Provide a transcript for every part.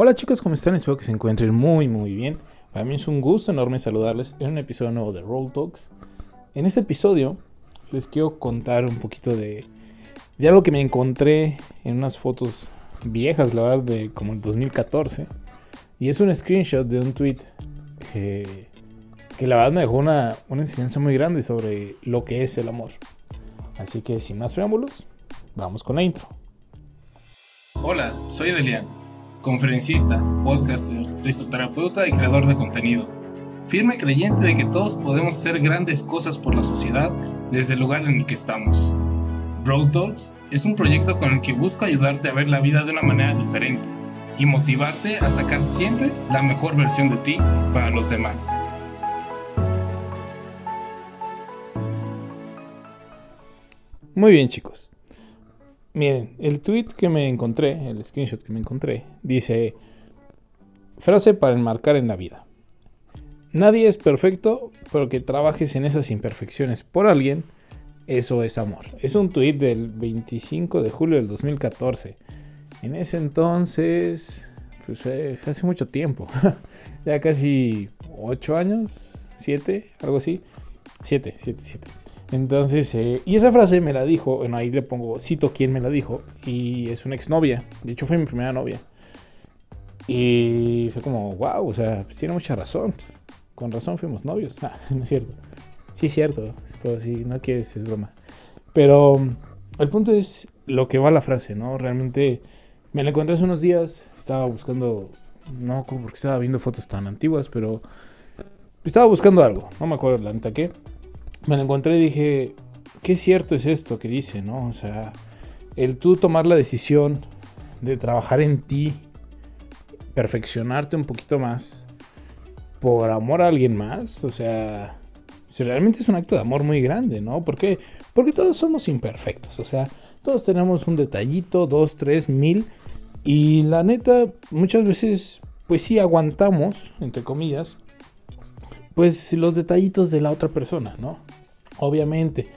Hola chicos, ¿cómo están? Espero que se encuentren muy muy bien. Para mí es un gusto enorme saludarles en un episodio nuevo de Roll Talks. En este episodio les quiero contar un poquito de, de algo que me encontré en unas fotos viejas, la verdad, de como el 2014. Y es un screenshot de un tweet que, que la verdad me dejó una, una enseñanza muy grande sobre lo que es el amor. Así que sin más preámbulos, vamos con la intro. Hola, soy Delian conferencista, podcaster, risoterapeuta y creador de contenido. Firme creyente de que todos podemos hacer grandes cosas por la sociedad desde el lugar en el que estamos. Road Talks es un proyecto con el que busco ayudarte a ver la vida de una manera diferente y motivarte a sacar siempre la mejor versión de ti para los demás. Muy bien chicos, Miren, el tweet que me encontré, el screenshot que me encontré, dice, frase para enmarcar en la vida. Nadie es perfecto, pero que trabajes en esas imperfecciones por alguien, eso es amor. Es un tweet del 25 de julio del 2014. En ese entonces, pues fue, hace mucho tiempo, ya casi 8 años, 7, algo así. 7, 7, 7. Entonces, eh, y esa frase me la dijo, bueno, ahí le pongo, cito quién me la dijo, y es una exnovia, de hecho fue mi primera novia. Y fue como, wow, o sea, pues tiene mucha razón. Con razón fuimos novios. Ah, no es cierto. Sí es cierto, pero si no quieres es broma. Pero el punto es lo que va la frase, ¿no? Realmente me la encontré hace unos días, estaba buscando, no como porque estaba viendo fotos tan antiguas, pero estaba buscando algo, no me acuerdo la neta qué me lo encontré y dije, qué cierto es esto que dice, ¿no? O sea, el tú tomar la decisión de trabajar en ti, perfeccionarte un poquito más, por amor a alguien más, o sea, si realmente es un acto de amor muy grande, ¿no? ¿Por qué? Porque todos somos imperfectos, o sea, todos tenemos un detallito, dos, tres, mil, y la neta, muchas veces, pues sí aguantamos, entre comillas, pues los detallitos de la otra persona, ¿no? Obviamente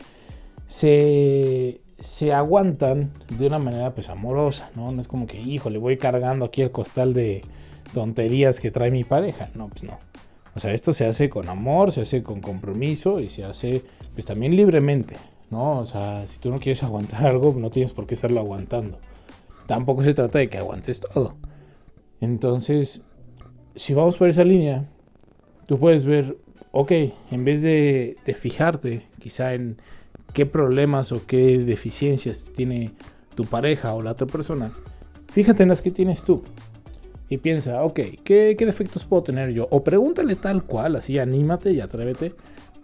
se, se aguantan de una manera pues amorosa, ¿no? No es como que, hijo, le voy cargando aquí el costal de tonterías que trae mi pareja, no, pues no. O sea, esto se hace con amor, se hace con compromiso y se hace pues también libremente, ¿no? O sea, si tú no quieres aguantar algo, no tienes por qué estarlo aguantando. Tampoco se trata de que aguantes todo. Entonces, si vamos por esa línea, tú puedes ver, ok, en vez de, fijarte quizá en qué problemas o qué deficiencias tiene tu pareja o la otra persona, fíjate en las que tienes tú. Y piensa, ok, ¿qué, ¿qué, defectos puedo tener yo? O pregúntale tal cual, así anímate y atrévete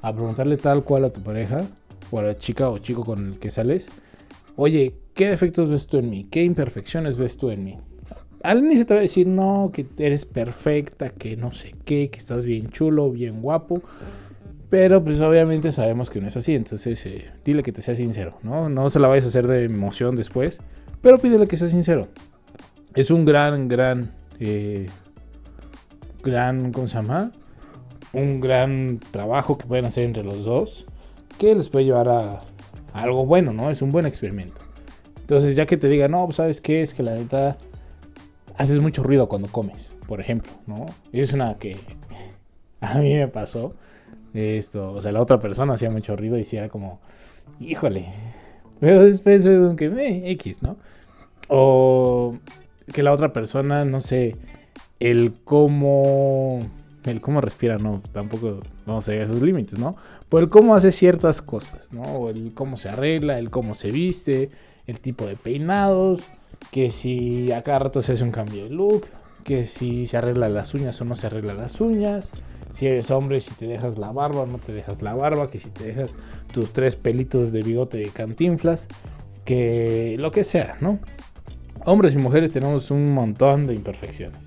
a preguntarle tal cual a tu pareja, o a la chica o chico con el que sales. Oye, ¿qué defectos ves tú en mí? ¿Qué imperfecciones ves tú en mí? Al inicio te va a decir, no, que eres perfecta, que no sé qué, que estás bien chulo, bien guapo. Pero pues obviamente sabemos que no es así, entonces eh, dile que te sea sincero, ¿no? No se la vayas a hacer de emoción después, pero pídele que sea sincero. Es un gran, gran, eh, gran, ¿cómo se llama? Un gran trabajo que pueden hacer entre los dos, que les puede llevar a, a algo bueno, ¿no? Es un buen experimento. Entonces ya que te diga, no, pues sabes qué, es que la neta haces mucho ruido cuando comes, por ejemplo, ¿no? Es una que a mí me pasó. Esto, o sea, la otra persona hacía mucho ruido y si era como, híjole. Pero después fue que me X, ¿no? O que la otra persona, no sé, el cómo el cómo respira, no, tampoco vamos a llegar esos límites, ¿no? Por el cómo hace ciertas cosas, ¿no? O el cómo se arregla, el cómo se viste, el tipo de peinados, que si a cada rato se hace un cambio de look, que si se arregla las uñas o no se arregla las uñas, si eres hombre, si te dejas la barba o no te dejas la barba, que si te dejas tus tres pelitos de bigote de cantinflas, que lo que sea, ¿no? Hombres y mujeres tenemos un montón de imperfecciones.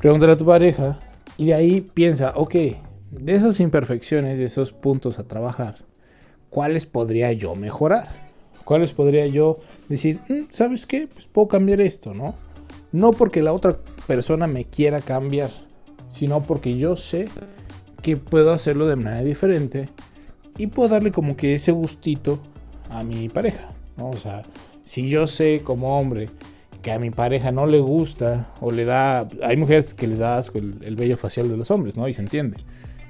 Pregúntale a tu pareja y de ahí piensa, ok, de esas imperfecciones, de esos puntos a trabajar, ¿cuáles podría yo mejorar? ¿Cuáles podría yo decir, mm, ¿sabes qué? Pues puedo cambiar esto, ¿no? No porque la otra persona me quiera cambiar, sino porque yo sé que puedo hacerlo de manera diferente y puedo darle como que ese gustito a mi pareja, ¿no? O sea, si yo sé como hombre que a mi pareja no le gusta o le da... Hay mujeres que les da asco el, el vello facial de los hombres, ¿no? Y se entiende.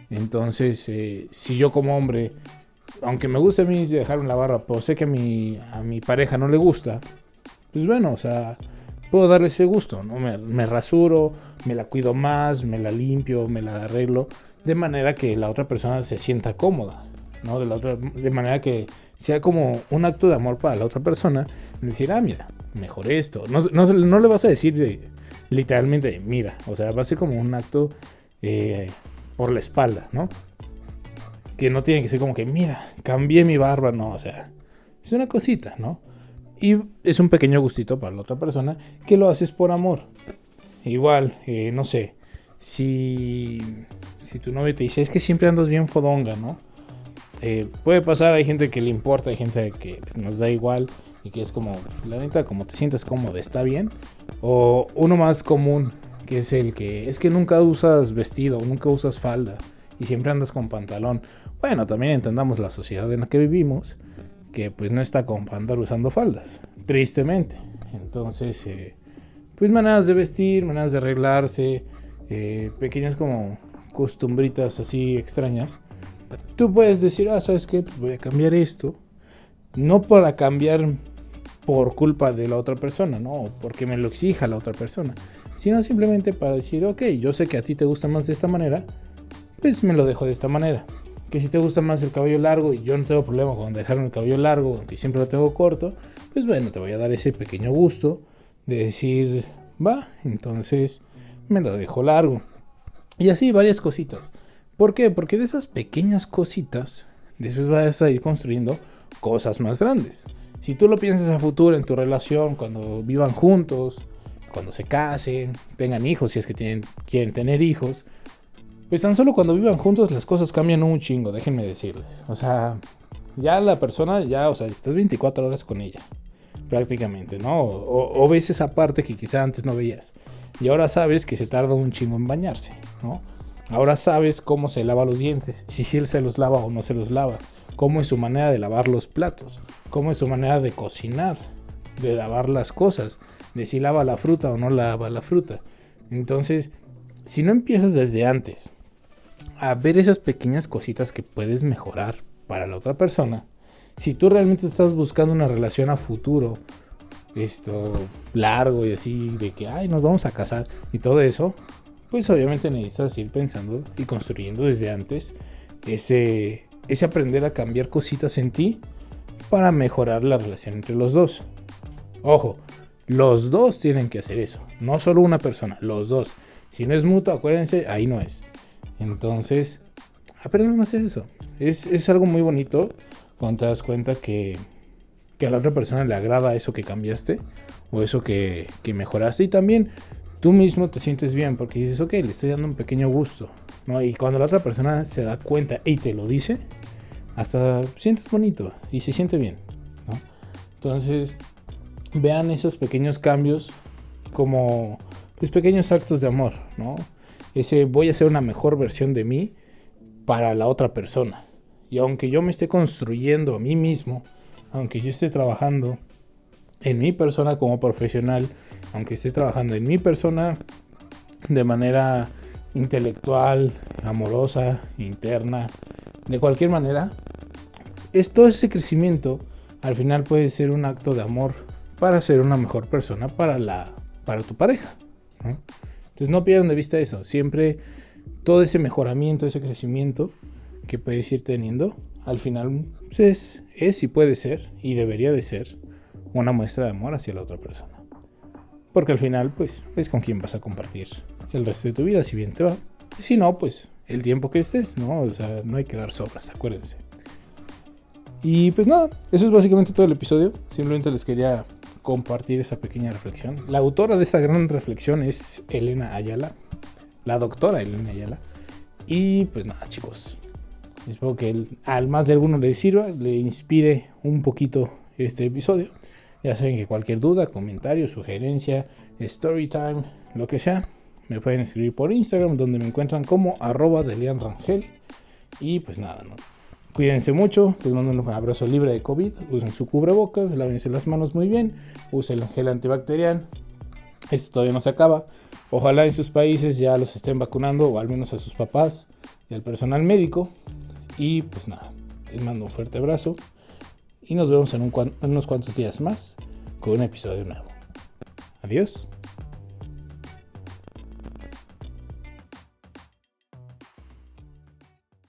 Entonces, eh, si yo como hombre, aunque me guste a mí dejarme la barba, pero sé que a mi, a mi pareja no le gusta, pues bueno, o sea, puedo darle ese gusto, ¿no? Me, me, rasuro, me la cuido más, me la limpio, me la arreglo, de manera que la otra persona se sienta cómoda, ¿no? De, la otra, de manera que sea como un acto de amor para la otra persona, decir, ah, mira, mejor esto. No, no, no le vas a decir de, literalmente, mira, o sea, va a ser como un acto eh, por la espalda, ¿no? Que no tiene que ser como que, mira, cambié mi barba, no, o sea, es una cosita, ¿no? Y es un pequeño gustito para la otra persona que lo haces por amor. Igual, eh, no sé, si, si tu novio te dice, es que siempre andas bien fodonga, ¿no? Eh, puede pasar, hay gente que le importa, hay gente que nos da igual y que es como, la neta, como te sientes cómodo, está bien. O uno más común, que es el que es que nunca usas vestido, nunca usas falda y siempre andas con pantalón. Bueno, también entendamos la sociedad en la que vivimos, que pues no está con andar usando faldas, tristemente. Entonces, eh, pues maneras de vestir, maneras de arreglarse, eh, pequeñas como costumbritas así extrañas. Tú puedes decir, ah, ¿sabes qué? Pues voy a cambiar esto. No para cambiar por culpa de la otra persona, ¿no? Porque me lo exija la otra persona, sino simplemente para decir, ok, yo sé que a ti te gusta más de esta manera, pues me lo dejo de esta manera. Que si te gusta más el cabello largo y yo no tengo problema con dejarme el cabello largo, aunque siempre lo tengo corto, pues bueno, te voy a dar ese pequeño gusto de decir, va, entonces me lo dejo largo. Y así varias cositas. ¿Por qué? Porque de esas pequeñas cositas, después vas a ir construyendo cosas más grandes. Si tú lo piensas a futuro en tu relación, cuando vivan juntos, cuando se casen, tengan hijos, si es que tienen, quieren tener hijos, pues tan solo cuando vivan juntos las cosas cambian un chingo, déjenme decirles. O sea, ya la persona, ya, o sea, estás 24 horas con ella, prácticamente, ¿no? O, ves esa parte que quizá antes no veías. Y ahora sabes que se tarda un chingo en bañarse, ¿no? Ahora sabes cómo se lava los dientes, si él se los lava o no se los lava, cómo es su manera de lavar los platos, cómo es su manera de cocinar, de lavar las cosas, de si lava la fruta o no lava la fruta. Entonces, si no empiezas desde antes a ver esas pequeñas cositas que puedes mejorar para la otra persona, si tú realmente estás buscando una relación a futuro, esto largo y así, de que, ay, nos vamos a casar y todo eso, pues obviamente necesitas ir pensando y construyendo desde antes ese, ese aprender a cambiar cositas en ti para mejorar la relación entre los dos. Ojo, los dos tienen que hacer eso, no solo una persona, los dos. Si no es mutuo, acuérdense, ahí no es. Entonces, aprendan a hacer eso. Es, es algo muy bonito cuando te das cuenta que, que, a la otra persona le agrada eso que cambiaste o eso que, que mejoraste. Y también tú mismo te sientes bien porque dices, ok, le estoy dando un pequeño gusto. ¿no? Y cuando la otra persona se da cuenta y te lo dice, hasta sientes bonito y se siente bien. Entonces, vean esos pequeños cambios como pues, pequeños actos de amor, ¿no? Ese voy a ser una mejor versión de mí para la otra persona. Y aunque yo me esté construyendo a mí mismo, aunque yo esté trabajando en mi persona como profesional, aunque esté trabajando en mi persona de manera intelectual, amorosa, interna, de cualquier manera, es todo ese crecimiento al final puede ser un acto de amor para ser una mejor persona para la para tu pareja. Entonces no pierdan de vista eso. Siempre todo ese mejoramiento, ese crecimiento que puedes ir teniendo, al final es, es y puede ser y debería de ser una muestra de amor hacia la otra persona. Porque al final, pues, es con quien vas a compartir el resto de tu vida, si bien te va. Si no, pues, el tiempo que estés, ¿no? O sea, no hay que dar sobras, acuérdense. Y pues nada, eso es básicamente todo el episodio. Simplemente les quería compartir esa pequeña reflexión. La autora de esa gran reflexión es Elena Ayala, la doctora Elena Ayala. Y pues nada, chicos. Espero que al más de alguno le sirva, le inspire un poquito este episodio. Ya saben que cualquier duda, comentario, sugerencia, story time, lo que sea, me pueden escribir por Instagram, donde me encuentran como arroba de Rangel. Y pues nada, ¿no? Cuídense mucho, les mando un abrazo libre de COVID, usen su cubrebocas, lávense las manos muy bien, usen el gel antibacterial. Esto todavía no se acaba. Ojalá en sus países ya los estén vacunando, o al menos a sus papás y al personal médico. Y pues nada, les mando un fuerte abrazo y nos vemos en, un, en unos cuantos días más con un episodio nuevo. Adiós.